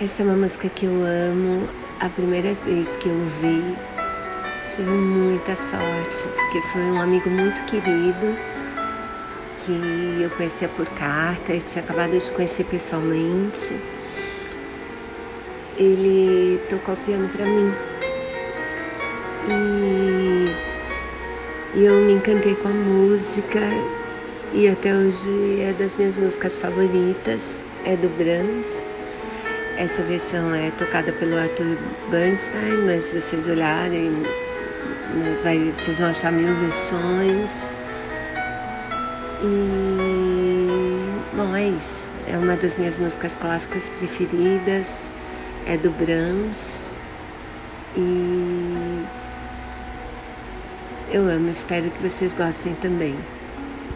Essa é uma música que eu amo. A primeira vez que eu vi, tive muita sorte, porque foi um amigo muito querido que eu conhecia por carta, e tinha acabado de conhecer pessoalmente. Ele tocou piano para mim. E eu me encantei com a música e até hoje é das minhas músicas favoritas, é do Brahms. Essa versão é tocada pelo Arthur Bernstein, mas se vocês olharem, né, vai, vocês vão achar mil versões. E bom, é isso. É uma das minhas músicas clássicas preferidas, é do Brahms. E eu amo, espero que vocês gostem também.